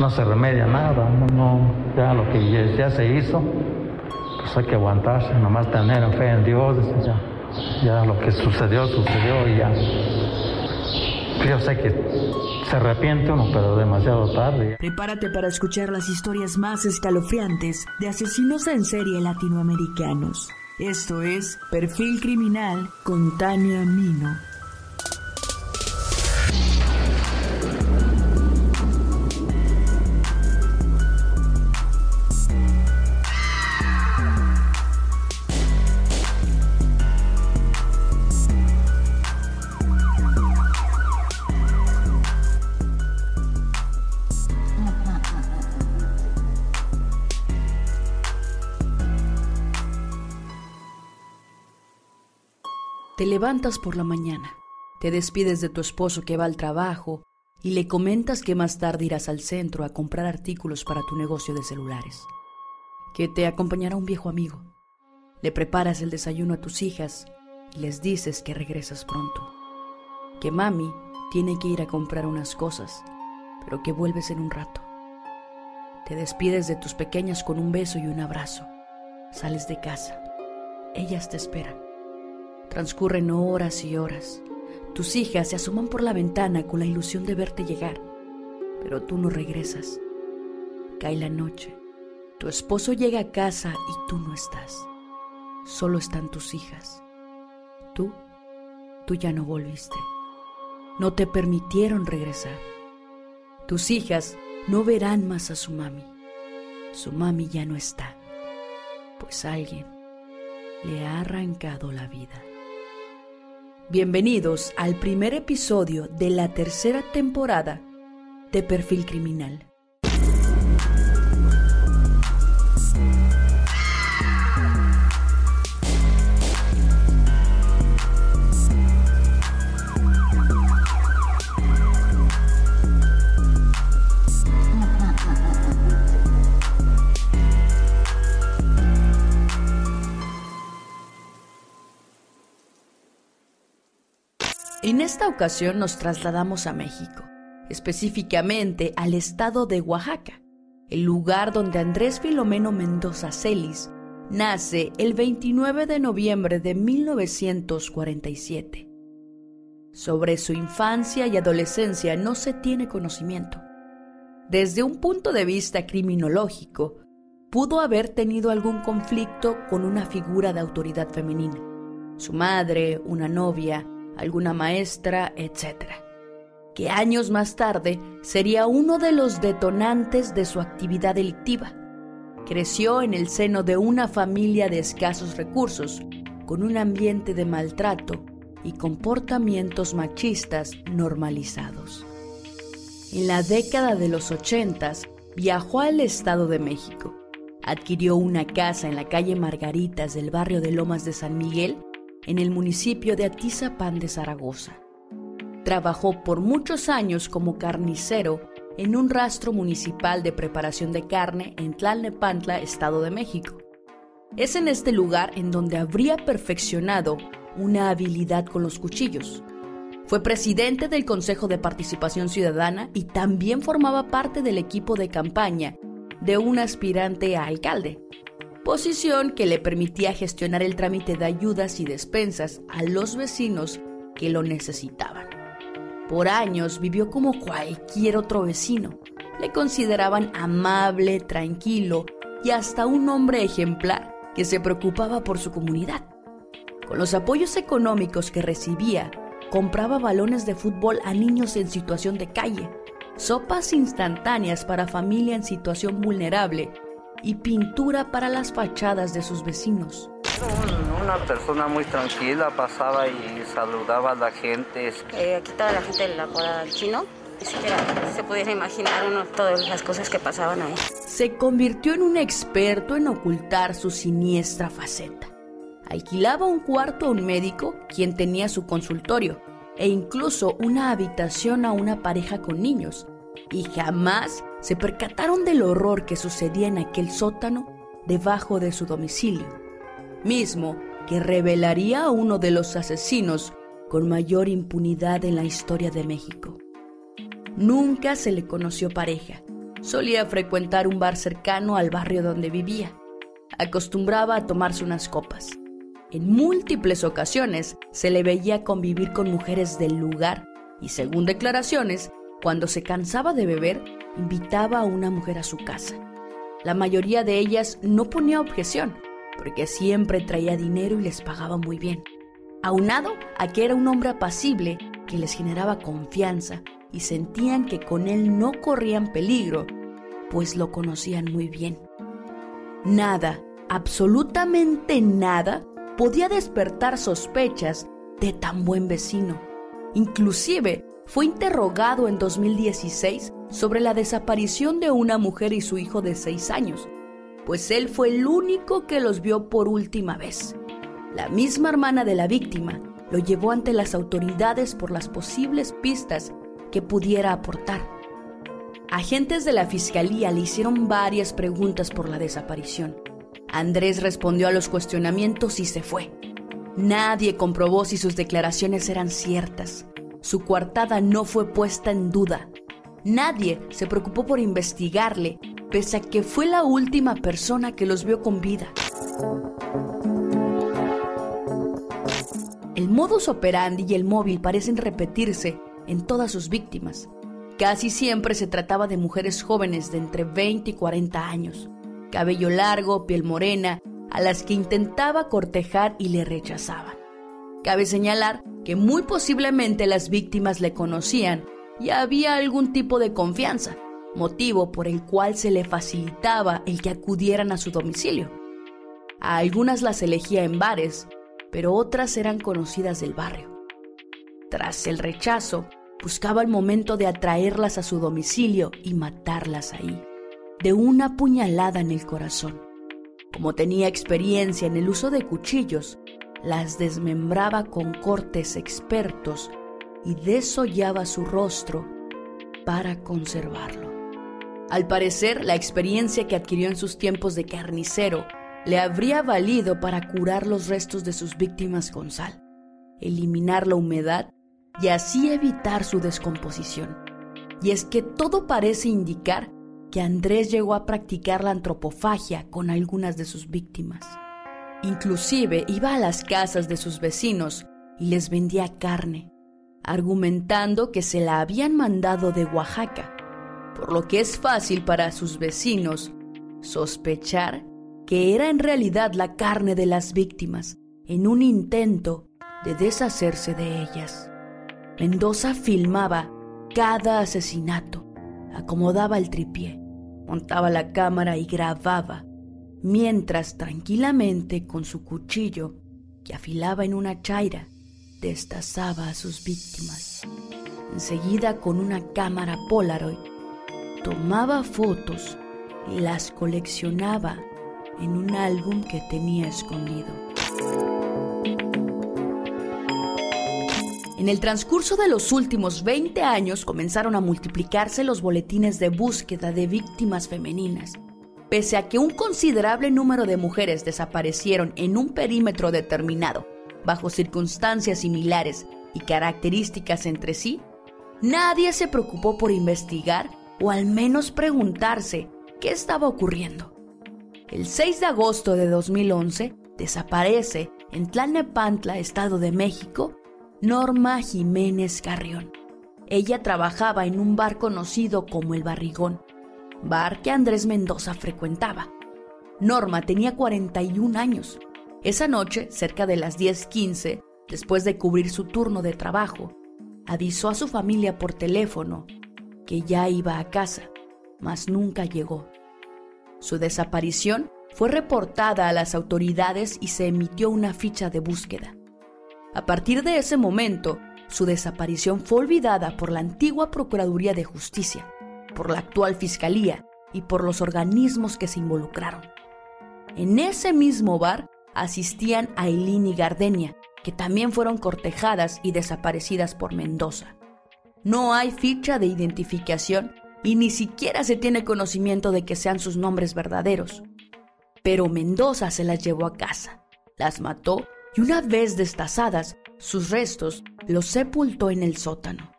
no se remedia nada, no, no, ya lo que ya, se hizo, pues hay que aguantarse, nomás tener fe en Dios, ya, ya lo que sucedió, sucedió y ya. Yo sé que se arrepiente uno, pero demasiado tarde. Prepárate para escuchar las historias más escalofriantes de asesinos en serie latinoamericanos. Esto es Perfil Criminal con Tania Mino. Levantas por la mañana, te despides de tu esposo que va al trabajo y le comentas que más tarde irás al centro a comprar artículos para tu negocio de celulares, que te acompañará un viejo amigo. Le preparas el desayuno a tus hijas y les dices que regresas pronto, que mami tiene que ir a comprar unas cosas, pero que vuelves en un rato. Te despides de tus pequeñas con un beso y un abrazo. Sales de casa. Ellas te esperan. Transcurren horas y horas. Tus hijas se asoman por la ventana con la ilusión de verte llegar, pero tú no regresas. Cae la noche. Tu esposo llega a casa y tú no estás. Solo están tus hijas. Tú, tú ya no volviste. No te permitieron regresar. Tus hijas no verán más a su mami. Su mami ya no está, pues alguien le ha arrancado la vida. Bienvenidos al primer episodio de la tercera temporada de Perfil Criminal. En esta ocasión nos trasladamos a México, específicamente al estado de Oaxaca, el lugar donde Andrés Filomeno Mendoza Celis nace el 29 de noviembre de 1947. Sobre su infancia y adolescencia no se tiene conocimiento. Desde un punto de vista criminológico, pudo haber tenido algún conflicto con una figura de autoridad femenina, su madre, una novia, alguna maestra, etc. Que años más tarde sería uno de los detonantes de su actividad delictiva. Creció en el seno de una familia de escasos recursos, con un ambiente de maltrato y comportamientos machistas normalizados. En la década de los ochentas viajó al Estado de México. Adquirió una casa en la calle Margaritas del barrio de Lomas de San Miguel en el municipio de Atizapán de Zaragoza. Trabajó por muchos años como carnicero en un rastro municipal de preparación de carne en Tlalnepantla, Estado de México. Es en este lugar en donde habría perfeccionado una habilidad con los cuchillos. Fue presidente del Consejo de Participación Ciudadana y también formaba parte del equipo de campaña de un aspirante a alcalde, posición que le permitía gestionar el trámite de ayudas y despensas a los vecinos que lo necesitaban. Por años vivió como cualquier otro vecino. Le consideraban amable, tranquilo y hasta un hombre ejemplar que se preocupaba por su comunidad. Con los apoyos económicos que recibía, compraba balones de fútbol a niños en situación de calle, sopas instantáneas para familia en situación vulnerable y pintura para las fachadas de sus vecinos. Una persona muy tranquila, pasaba y saludaba a la gente. Eh, aquí estaba la gente de la cuadra del chino Ni siquiera se pudiera imaginar uno todas las cosas que pasaban ahí. Se convirtió en un experto en ocultar su siniestra faceta. Alquilaba un cuarto a un médico, quien tenía su consultorio, e incluso una habitación a una pareja con niños, y jamás se percataron del horror que sucedía en aquel sótano debajo de su domicilio, mismo que revelaría a uno de los asesinos con mayor impunidad en la historia de México. Nunca se le conoció pareja. Solía frecuentar un bar cercano al barrio donde vivía. Acostumbraba a tomarse unas copas. En múltiples ocasiones se le veía convivir con mujeres del lugar y según declaraciones, cuando se cansaba de beber, invitaba a una mujer a su casa. La mayoría de ellas no ponía objeción, porque siempre traía dinero y les pagaba muy bien. Aunado a que era un hombre apacible que les generaba confianza y sentían que con él no corrían peligro, pues lo conocían muy bien. Nada, absolutamente nada, podía despertar sospechas de tan buen vecino. Inclusive fue interrogado en 2016 sobre la desaparición de una mujer y su hijo de seis años, pues él fue el único que los vio por última vez. La misma hermana de la víctima lo llevó ante las autoridades por las posibles pistas que pudiera aportar. Agentes de la fiscalía le hicieron varias preguntas por la desaparición. Andrés respondió a los cuestionamientos y se fue. Nadie comprobó si sus declaraciones eran ciertas. Su coartada no fue puesta en duda. Nadie se preocupó por investigarle, pese a que fue la última persona que los vio con vida. El modus operandi y el móvil parecen repetirse en todas sus víctimas. Casi siempre se trataba de mujeres jóvenes de entre 20 y 40 años, cabello largo, piel morena, a las que intentaba cortejar y le rechazaban. Cabe señalar que muy posiblemente las víctimas le conocían y había algún tipo de confianza, motivo por el cual se le facilitaba el que acudieran a su domicilio. A algunas las elegía en bares, pero otras eran conocidas del barrio. Tras el rechazo, buscaba el momento de atraerlas a su domicilio y matarlas ahí, de una puñalada en el corazón. Como tenía experiencia en el uso de cuchillos, las desmembraba con cortes expertos y desollaba su rostro para conservarlo. Al parecer, la experiencia que adquirió en sus tiempos de carnicero le habría valido para curar los restos de sus víctimas con sal, eliminar la humedad y así evitar su descomposición. Y es que todo parece indicar que Andrés llegó a practicar la antropofagia con algunas de sus víctimas. Inclusive iba a las casas de sus vecinos y les vendía carne, argumentando que se la habían mandado de Oaxaca, por lo que es fácil para sus vecinos sospechar que era en realidad la carne de las víctimas en un intento de deshacerse de ellas. Mendoza filmaba cada asesinato, acomodaba el tripié, montaba la cámara y grababa mientras tranquilamente con su cuchillo, que afilaba en una chaira, destazaba a sus víctimas. Enseguida con una cámara Polaroid, tomaba fotos y las coleccionaba en un álbum que tenía escondido. En el transcurso de los últimos 20 años comenzaron a multiplicarse los boletines de búsqueda de víctimas femeninas Pese a que un considerable número de mujeres desaparecieron en un perímetro determinado, bajo circunstancias similares y características entre sí, nadie se preocupó por investigar o al menos preguntarse qué estaba ocurriendo. El 6 de agosto de 2011 desaparece en Tlalnepantla, Estado de México, Norma Jiménez Carrión. Ella trabajaba en un bar conocido como El Barrigón, bar que Andrés Mendoza frecuentaba. Norma tenía 41 años. Esa noche, cerca de las 10:15, después de cubrir su turno de trabajo, avisó a su familia por teléfono que ya iba a casa, mas nunca llegó. Su desaparición fue reportada a las autoridades y se emitió una ficha de búsqueda. A partir de ese momento, su desaparición fue olvidada por la antigua Procuraduría de Justicia, por la actual Fiscalía y por los organismos que se involucraron. En ese mismo bar asistían Aileen y Gardenia, que también fueron cortejadas y desaparecidas por Mendoza. No hay ficha de identificación y ni siquiera se tiene conocimiento de que sean sus nombres verdaderos. Pero Mendoza se las llevó a casa, las mató y una vez destazadas, sus restos los sepultó en el sótano.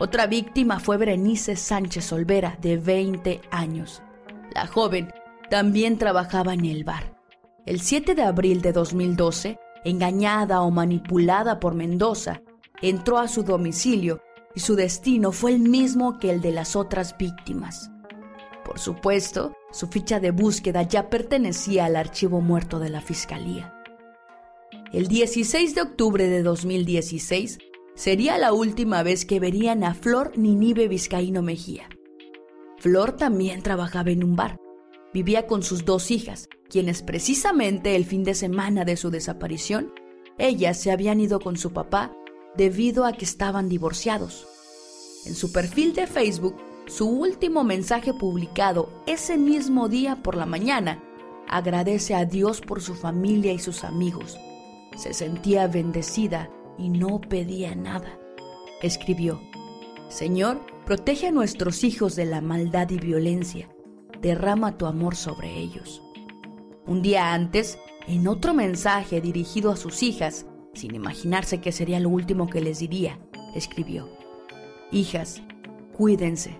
Otra víctima fue Berenice Sánchez Olvera, de 20 años. La joven también trabajaba en el bar. El 7 de abril de 2012, engañada o manipulada por Mendoza, entró a su domicilio y su destino fue el mismo que el de las otras víctimas. Por supuesto, su ficha de búsqueda ya pertenecía al archivo muerto de la Fiscalía. El 16 de octubre de 2016 sería la última vez que verían a Flor Ninive Vizcaíno Mejía. Flor también trabajaba en un bar. Vivía con sus dos hijas, quienes precisamente el fin de semana de su desaparición, ellas se habían ido con su papá debido a que estaban divorciados. En su perfil de Facebook, su último mensaje publicado ese mismo día por la mañana agradece a Dios por su familia y sus amigos se sentía bendecida y no pedía nada. Escribió, Señor, protege a nuestros hijos de la maldad y violencia. Derrama tu amor sobre ellos. Un día antes, en otro mensaje dirigido a sus hijas, sin imaginarse que sería lo último que les diría, escribió, Hijas, cuídense,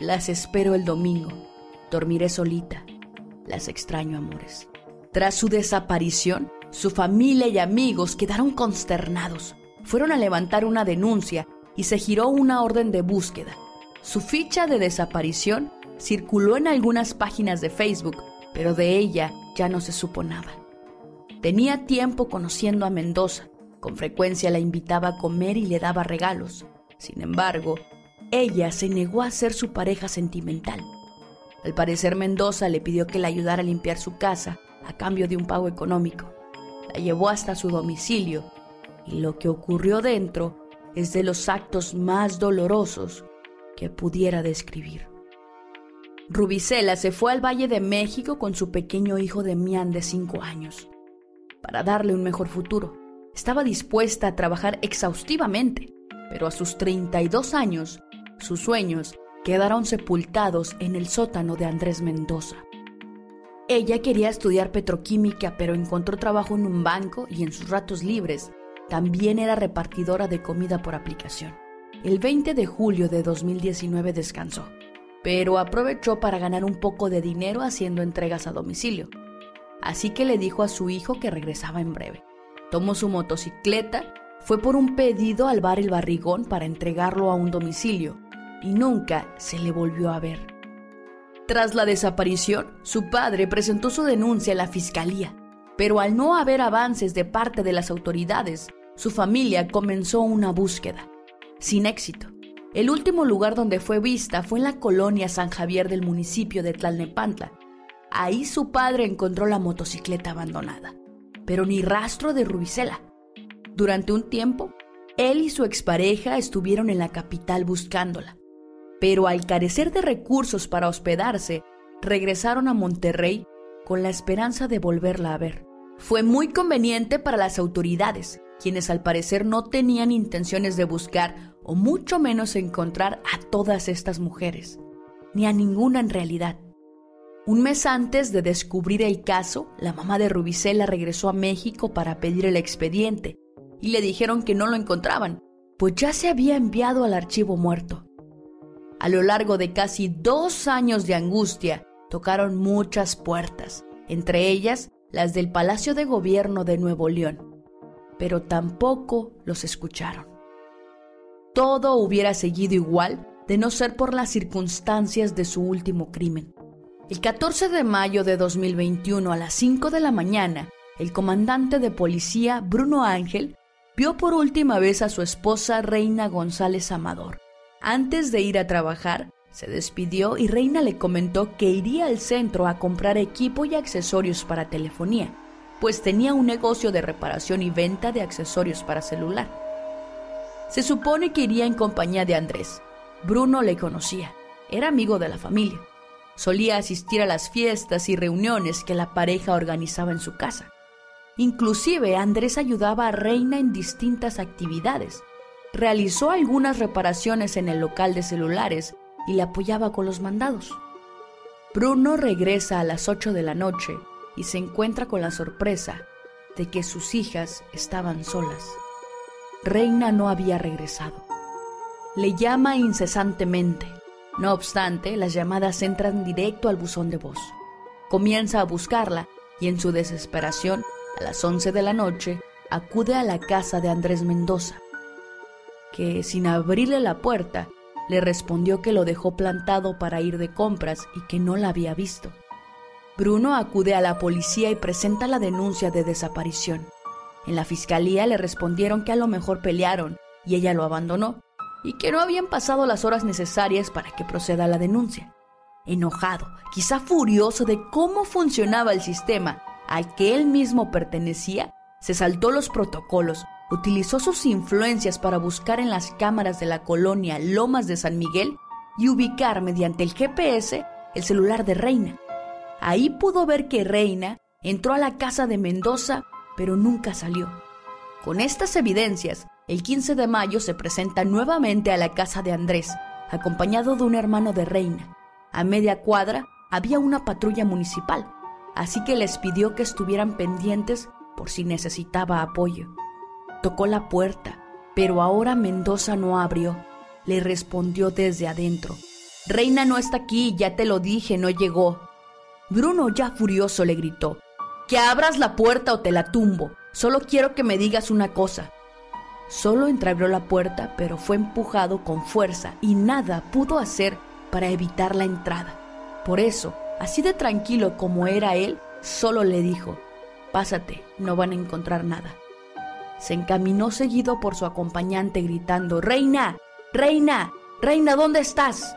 las espero el domingo, dormiré solita, las extraño amores. Tras su desaparición, su familia y amigos quedaron consternados. Fueron a levantar una denuncia y se giró una orden de búsqueda. Su ficha de desaparición circuló en algunas páginas de Facebook, pero de ella ya no se supo nada. Tenía tiempo conociendo a Mendoza. Con frecuencia la invitaba a comer y le daba regalos. Sin embargo, ella se negó a ser su pareja sentimental. Al parecer Mendoza le pidió que le ayudara a limpiar su casa a cambio de un pago económico la llevó hasta su domicilio y lo que ocurrió dentro es de los actos más dolorosos que pudiera describir. Rubicela se fue al Valle de México con su pequeño hijo Demián de 5 años para darle un mejor futuro. Estaba dispuesta a trabajar exhaustivamente, pero a sus 32 años, sus sueños quedaron sepultados en el sótano de Andrés Mendoza. Ella quería estudiar petroquímica, pero encontró trabajo en un banco y en sus ratos libres también era repartidora de comida por aplicación. El 20 de julio de 2019 descansó, pero aprovechó para ganar un poco de dinero haciendo entregas a domicilio. Así que le dijo a su hijo que regresaba en breve. Tomó su motocicleta, fue por un pedido al bar El Barrigón para entregarlo a un domicilio y nunca se le volvió a ver. Tras la desaparición, su padre presentó su denuncia a la fiscalía, pero al no haber avances de parte de las autoridades, su familia comenzó una búsqueda, sin éxito. El último lugar donde fue vista fue en la colonia San Javier del municipio de Tlalnepantla. Ahí su padre encontró la motocicleta abandonada, pero ni rastro de Rubicela. Durante un tiempo, él y su expareja estuvieron en la capital buscándola pero al carecer de recursos para hospedarse, regresaron a Monterrey con la esperanza de volverla a ver. Fue muy conveniente para las autoridades, quienes al parecer no tenían intenciones de buscar o mucho menos encontrar a todas estas mujeres, ni a ninguna en realidad. Un mes antes de descubrir el caso, la mamá de Rubicela regresó a México para pedir el expediente y le dijeron que no lo encontraban, pues ya se había enviado al archivo muerto. A lo largo de casi dos años de angustia, tocaron muchas puertas, entre ellas las del Palacio de Gobierno de Nuevo León, pero tampoco los escucharon. Todo hubiera seguido igual de no ser por las circunstancias de su último crimen. El 14 de mayo de 2021 a las 5 de la mañana, el comandante de policía Bruno Ángel vio por última vez a su esposa Reina González Amador, antes de ir a trabajar, se despidió y Reina le comentó que iría al centro a comprar equipo y accesorios para telefonía, pues tenía un negocio de reparación y venta de accesorios para celular. Se supone que iría en compañía de Andrés. Bruno le conocía, era amigo de la familia. Solía asistir a las fiestas y reuniones que la pareja organizaba en su casa. Inclusive Andrés ayudaba a Reina en distintas actividades. Realizó algunas reparaciones en el local de celulares y le apoyaba con los mandados. Bruno regresa a las 8 de la noche y se encuentra con la sorpresa de que sus hijas estaban solas. Reina no había regresado. Le llama incesantemente. No obstante, las llamadas entran directo al buzón de voz. Comienza a buscarla y en su desesperación, a las 11 de la noche, acude a la casa de Andrés Mendoza, que sin abrirle la puerta, le respondió que lo dejó plantado para ir de compras y que no la había visto. Bruno acude a la policía y presenta la denuncia de desaparición. En la fiscalía le respondieron que a lo mejor pelearon y ella lo abandonó y que no habían pasado las horas necesarias para que proceda la denuncia. Enojado, quizá furioso de cómo funcionaba el sistema al que él mismo pertenecía, se saltó los protocolos, utilizó sus influencias para buscar en las cámaras de la colonia Lomas de San Miguel y ubicar mediante el GPS el celular de Reina. Ahí pudo ver que Reina entró a la casa de Mendoza, pero nunca salió. Con estas evidencias, el 15 de mayo se presenta nuevamente a la casa de Andrés, acompañado de un hermano de Reina. A media cuadra había una patrulla municipal, así que les pidió que estuvieran pendientes por si necesitaba apoyo. Tocó la puerta, pero ahora Mendoza no abrió. Le respondió desde adentro. Reina no está aquí, ya te lo dije, no llegó. Bruno, ya furioso, le gritó, Que abras la puerta o te la tumbo. Solo quiero que me digas una cosa. Solo entreabrió la puerta, pero fue empujado con fuerza y nada pudo hacer para evitar la entrada. Por eso, así de tranquilo como era él, solo le dijo, Pásate, no van a encontrar nada. Se encaminó seguido por su acompañante gritando, Reina, Reina, Reina, ¿dónde estás?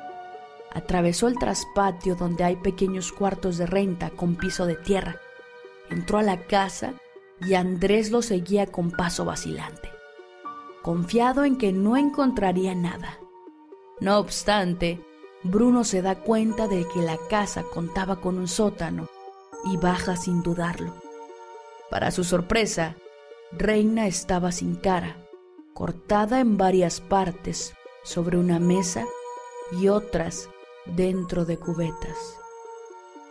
Atravesó el traspatio donde hay pequeños cuartos de renta con piso de tierra. Entró a la casa y Andrés lo seguía con paso vacilante, confiado en que no encontraría nada. No obstante, Bruno se da cuenta de que la casa contaba con un sótano y baja sin dudarlo. Para su sorpresa, Reina estaba sin cara, cortada en varias partes sobre una mesa y otras dentro de cubetas.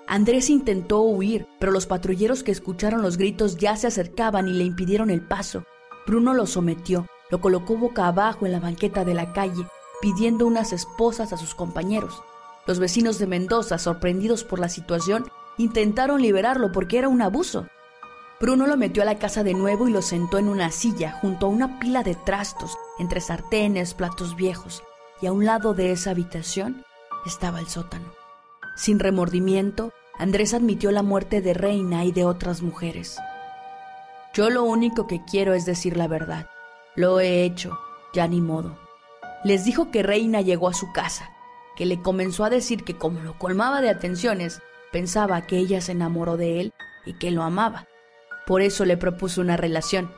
Andrés intentó huir, pero los patrulleros que escucharon los gritos ya se acercaban y le impidieron el paso. Bruno lo sometió, lo colocó boca abajo en la banqueta de la calle, pidiendo unas esposas a sus compañeros. Los vecinos de Mendoza, sorprendidos por la situación, intentaron liberarlo porque era un abuso. Bruno lo metió a la casa de nuevo y lo sentó en una silla junto a una pila de trastos, entre sartenes, platos viejos, y a un lado de esa habitación estaba el sótano. Sin remordimiento, Andrés admitió la muerte de Reina y de otras mujeres. Yo lo único que quiero es decir la verdad. Lo he hecho, ya ni modo. Les dijo que Reina llegó a su casa, que le comenzó a decir que como lo colmaba de atenciones, pensaba que ella se enamoró de él y que lo amaba. Por eso le propuso una relación,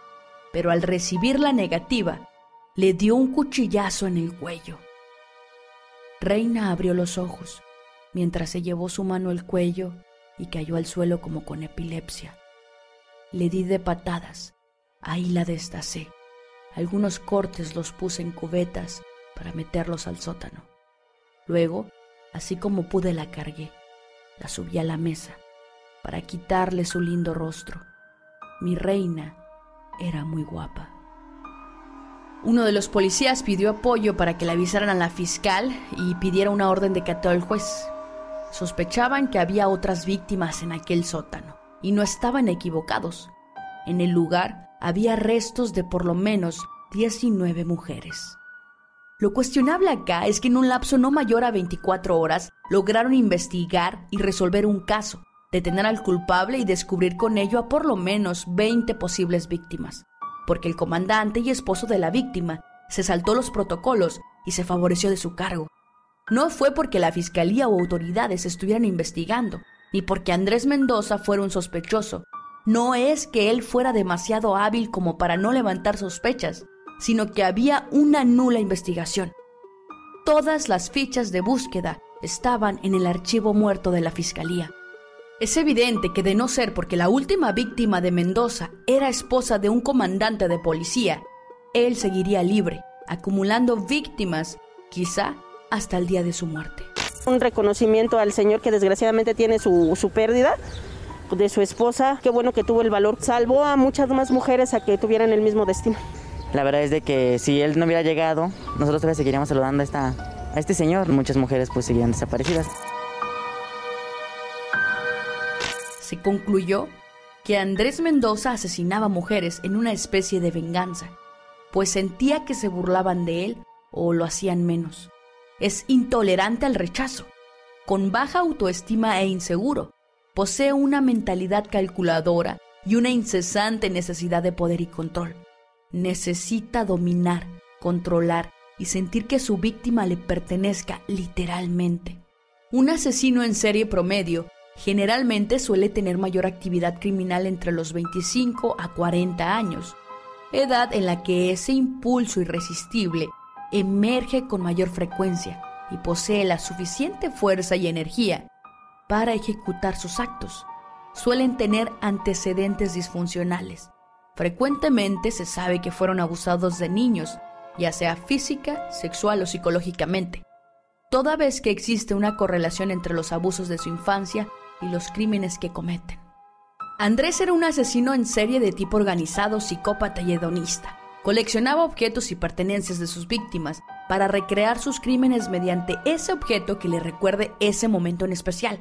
pero al recibir la negativa, le dio un cuchillazo en el cuello. Reina abrió los ojos mientras se llevó su mano al cuello y cayó al suelo como con epilepsia. Le di de patadas, ahí la destacé. Algunos cortes los puse en cubetas para meterlos al sótano. Luego, así como pude, la cargué. La subí a la mesa para quitarle su lindo rostro. Mi reina era muy guapa. Uno de los policías pidió apoyo para que le avisaran a la fiscal y pidiera una orden de cateo al juez. Sospechaban que había otras víctimas en aquel sótano y no estaban equivocados. En el lugar había restos de por lo menos 19 mujeres. Lo cuestionable acá es que en un lapso no mayor a 24 horas lograron investigar y resolver un caso, detener al culpable y descubrir con ello a por lo menos 20 posibles víctimas porque el comandante y esposo de la víctima se saltó los protocolos y se favoreció de su cargo. No fue porque la fiscalía o autoridades estuvieran investigando, ni porque Andrés Mendoza fuera un sospechoso. No es que él fuera demasiado hábil como para no levantar sospechas, sino que había una nula investigación. Todas las fichas de búsqueda estaban en el archivo muerto de la Fiscalía. Es evidente que de no ser porque la última víctima de Mendoza era esposa de un comandante de policía, él seguiría libre, acumulando víctimas, quizá hasta el día de su muerte. Un reconocimiento al señor que desgraciadamente tiene su, su pérdida de su esposa. Qué bueno que tuvo el valor. Salvó a muchas más mujeres a que tuvieran el mismo destino. La verdad es de que si él no hubiera llegado, nosotros todavía seguiríamos saludando a, esta, a este señor. Muchas mujeres pues seguirían desaparecidas. Se concluyó que Andrés Mendoza asesinaba mujeres en una especie de venganza, pues sentía que se burlaban de él o lo hacían menos. Es intolerante al rechazo, con baja autoestima e inseguro. Posee una mentalidad calculadora y una incesante necesidad de poder y control necesita dominar, controlar y sentir que su víctima le pertenezca literalmente. Un asesino en serie promedio generalmente suele tener mayor actividad criminal entre los 25 a 40 años, edad en la que ese impulso irresistible emerge con mayor frecuencia y posee la suficiente fuerza y energía para ejecutar sus actos. Suelen tener antecedentes disfuncionales, Frecuentemente se sabe que fueron abusados de niños, ya sea física, sexual o psicológicamente, toda vez que existe una correlación entre los abusos de su infancia y los crímenes que cometen. Andrés era un asesino en serie de tipo organizado, psicópata y hedonista. Coleccionaba objetos y pertenencias de sus víctimas para recrear sus crímenes mediante ese objeto que le recuerde ese momento en especial.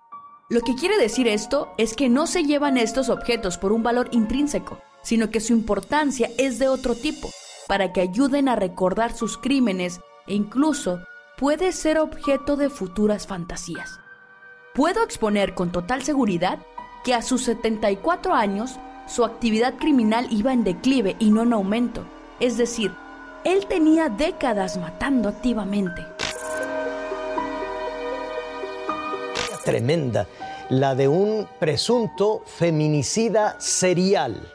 Lo que quiere decir esto es que no se llevan estos objetos por un valor intrínseco, sino que su importancia es de otro tipo, para que ayuden a recordar sus crímenes e incluso puede ser objeto de futuras fantasías. Puedo exponer con total seguridad que a sus 74 años su actividad criminal iba en declive y no en aumento, es decir, él tenía décadas matando activamente. Tremenda, la de un presunto feminicida serial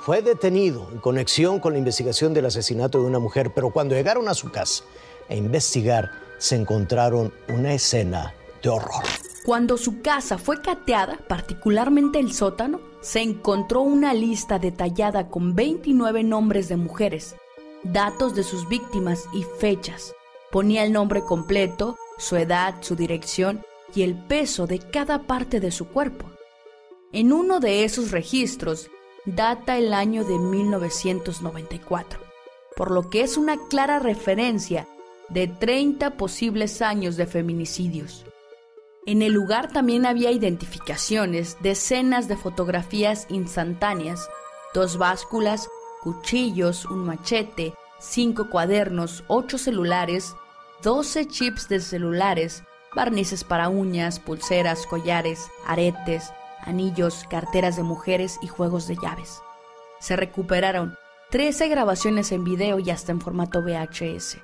fue detenido en conexión con la investigación del asesinato de una mujer, pero cuando llegaron a su casa a investigar, se encontraron una escena de horror. Cuando su casa fue cateada, particularmente el sótano, se encontró una lista detallada con 29 nombres de mujeres, datos de sus víctimas y fechas. Ponía el nombre completo, su edad, su dirección y el peso de cada parte de su cuerpo. En uno de esos registros data el año de 1994, por lo que es una clara referencia de 30 posibles años de feminicidios. En el lugar también había identificaciones, decenas de fotografías instantáneas, dos básculas, cuchillos, un machete, cinco cuadernos, ocho celulares, 12 chips de celulares, barnices para uñas, pulseras, collares, aretes, anillos, carteras de mujeres y juegos de llaves. Se recuperaron 13 grabaciones en video y hasta en formato VHS.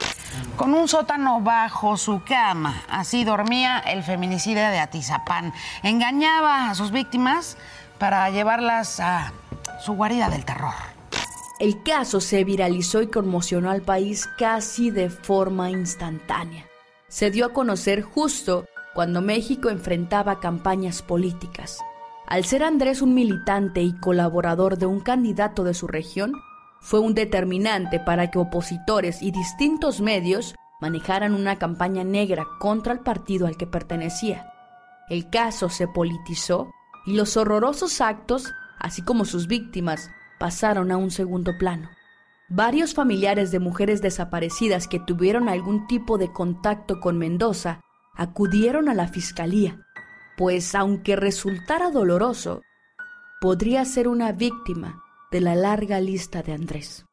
Con un sótano bajo su cama, así dormía el feminicida de Atizapán. Engañaba a sus víctimas para llevarlas a su guarida del terror. El caso se viralizó y conmocionó al país casi de forma instantánea. Se dio a conocer justo cuando México enfrentaba campañas políticas. Al ser Andrés un militante y colaborador de un candidato de su región, fue un determinante para que opositores y distintos medios manejaran una campaña negra contra el partido al que pertenecía. El caso se politizó y los horrorosos actos, así como sus víctimas, pasaron a un segundo plano. Varios familiares de mujeres desaparecidas que tuvieron algún tipo de contacto con Mendoza acudieron a la fiscalía pues aunque resultara doloroso, podría ser una víctima de la larga lista de Andrés.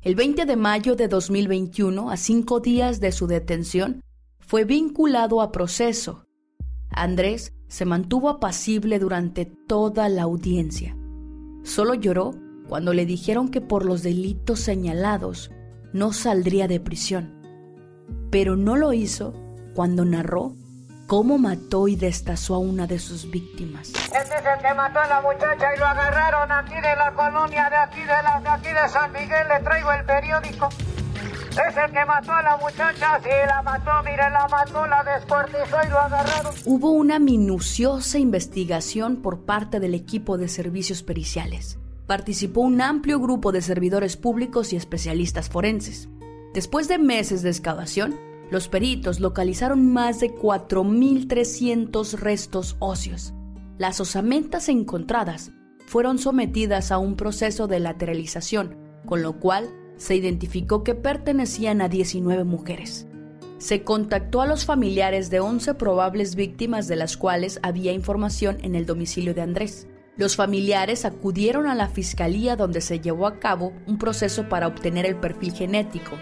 El 20 de mayo de 2021, a cinco días de su detención, fue vinculado a proceso. Andrés se mantuvo apacible durante toda la audiencia. Solo lloró cuando le dijeron que por los delitos señalados no saldría de prisión. Pero no lo hizo cuando narró cómo mató y destazó a una de sus víctimas. Este es el que mató a la muchacha y lo agarraron aquí de la colonia de aquí de, la, de aquí de San Miguel. Le traigo el periódico. Es el que mató a la muchacha, sí, la mató, mire, la mató, la descuartizó y lo agarraron. Hubo una minuciosa investigación por parte del equipo de servicios periciales. Participó un amplio grupo de servidores públicos y especialistas forenses. Después de meses de excavación, los peritos localizaron más de 4.300 restos óseos. Las osamentas encontradas fueron sometidas a un proceso de lateralización, con lo cual se identificó que pertenecían a 19 mujeres. Se contactó a los familiares de 11 probables víctimas de las cuales había información en el domicilio de Andrés. Los familiares acudieron a la fiscalía donde se llevó a cabo un proceso para obtener el perfil genético,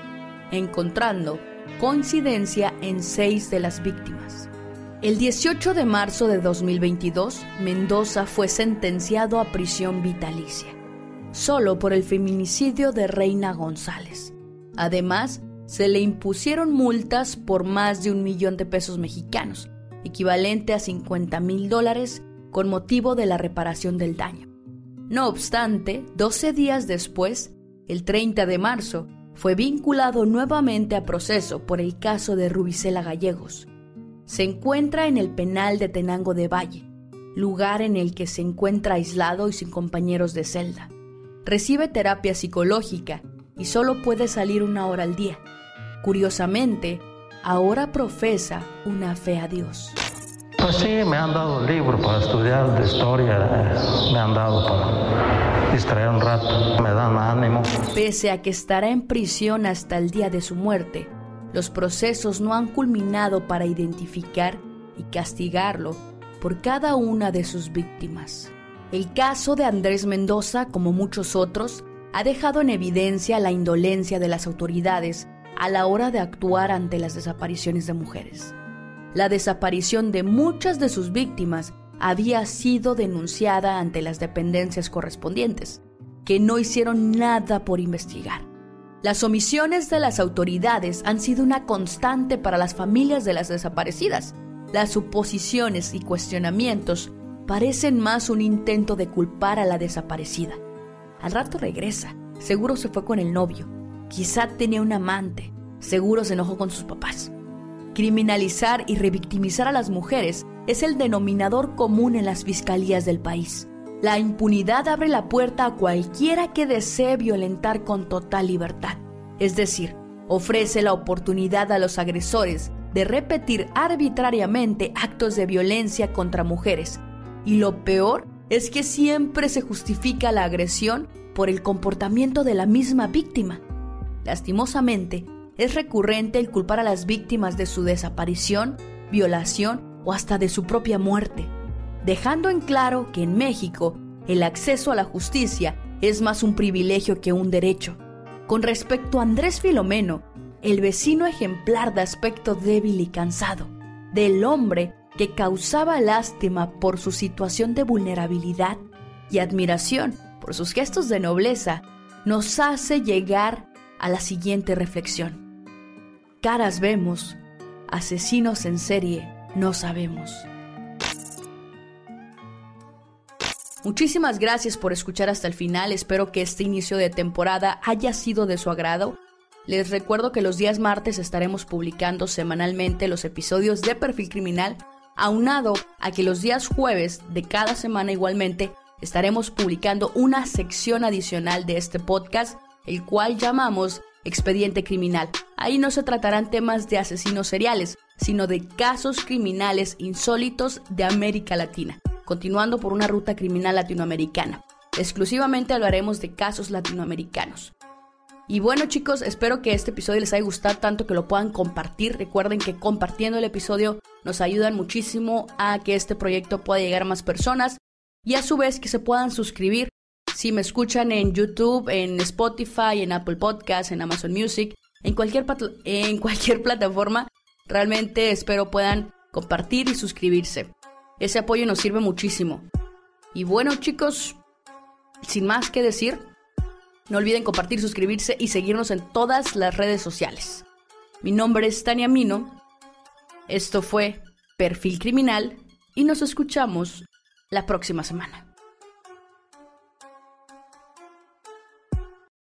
encontrando coincidencia en seis de las víctimas. El 18 de marzo de 2022, Mendoza fue sentenciado a prisión vitalicia, solo por el feminicidio de Reina González. Además, se le impusieron multas por más de un millón de pesos mexicanos, equivalente a 50 mil dólares, con motivo de la reparación del daño. No obstante, 12 días después, el 30 de marzo, fue vinculado nuevamente a proceso por el caso de Rubicela Gallegos. Se encuentra en el penal de Tenango de Valle, lugar en el que se encuentra aislado y sin compañeros de celda. Recibe terapia psicológica y solo puede salir una hora al día. Curiosamente, ahora profesa una fe a Dios. Pues sí, me han dado libros para estudiar de historia, me han dado para distraer un rato, me dan ánimo. Pese a que estará en prisión hasta el día de su muerte, los procesos no han culminado para identificar y castigarlo por cada una de sus víctimas. El caso de Andrés Mendoza, como muchos otros, ha dejado en evidencia la indolencia de las autoridades a la hora de actuar ante las desapariciones de mujeres. La desaparición de muchas de sus víctimas había sido denunciada ante las dependencias correspondientes, que no hicieron nada por investigar. Las omisiones de las autoridades han sido una constante para las familias de las desaparecidas. Las suposiciones y cuestionamientos parecen más un intento de culpar a la desaparecida. Al rato regresa, seguro se fue con el novio, quizá tenía un amante, seguro se enojó con sus papás. Criminalizar y revictimizar a las mujeres es el denominador común en las fiscalías del país. La impunidad abre la puerta a cualquiera que desee violentar con total libertad. Es decir, ofrece la oportunidad a los agresores de repetir arbitrariamente actos de violencia contra mujeres. Y lo peor es que siempre se justifica la agresión por el comportamiento de la misma víctima. Lastimosamente, es recurrente el culpar a las víctimas de su desaparición, violación o hasta de su propia muerte, dejando en claro que en México el acceso a la justicia es más un privilegio que un derecho. Con respecto a Andrés Filomeno, el vecino ejemplar de aspecto débil y cansado, del hombre que causaba lástima por su situación de vulnerabilidad y admiración por sus gestos de nobleza, nos hace llegar a la siguiente reflexión. Caras vemos, asesinos en serie no sabemos. Muchísimas gracias por escuchar hasta el final, espero que este inicio de temporada haya sido de su agrado. Les recuerdo que los días martes estaremos publicando semanalmente los episodios de Perfil Criminal, aunado a que los días jueves de cada semana igualmente estaremos publicando una sección adicional de este podcast, el cual llamamos Expediente Criminal. Ahí no se tratarán temas de asesinos seriales, sino de casos criminales insólitos de América Latina, continuando por una ruta criminal latinoamericana. Exclusivamente hablaremos de casos latinoamericanos. Y bueno chicos, espero que este episodio les haya gustado tanto que lo puedan compartir. Recuerden que compartiendo el episodio nos ayudan muchísimo a que este proyecto pueda llegar a más personas y a su vez que se puedan suscribir si me escuchan en YouTube, en Spotify, en Apple Podcasts, en Amazon Music, en cualquier, en cualquier plataforma, realmente espero puedan compartir y suscribirse. Ese apoyo nos sirve muchísimo. Y bueno chicos, sin más que decir, no olviden compartir, suscribirse y seguirnos en todas las redes sociales. Mi nombre es Tania Mino. Esto fue Perfil Criminal y nos escuchamos la próxima semana.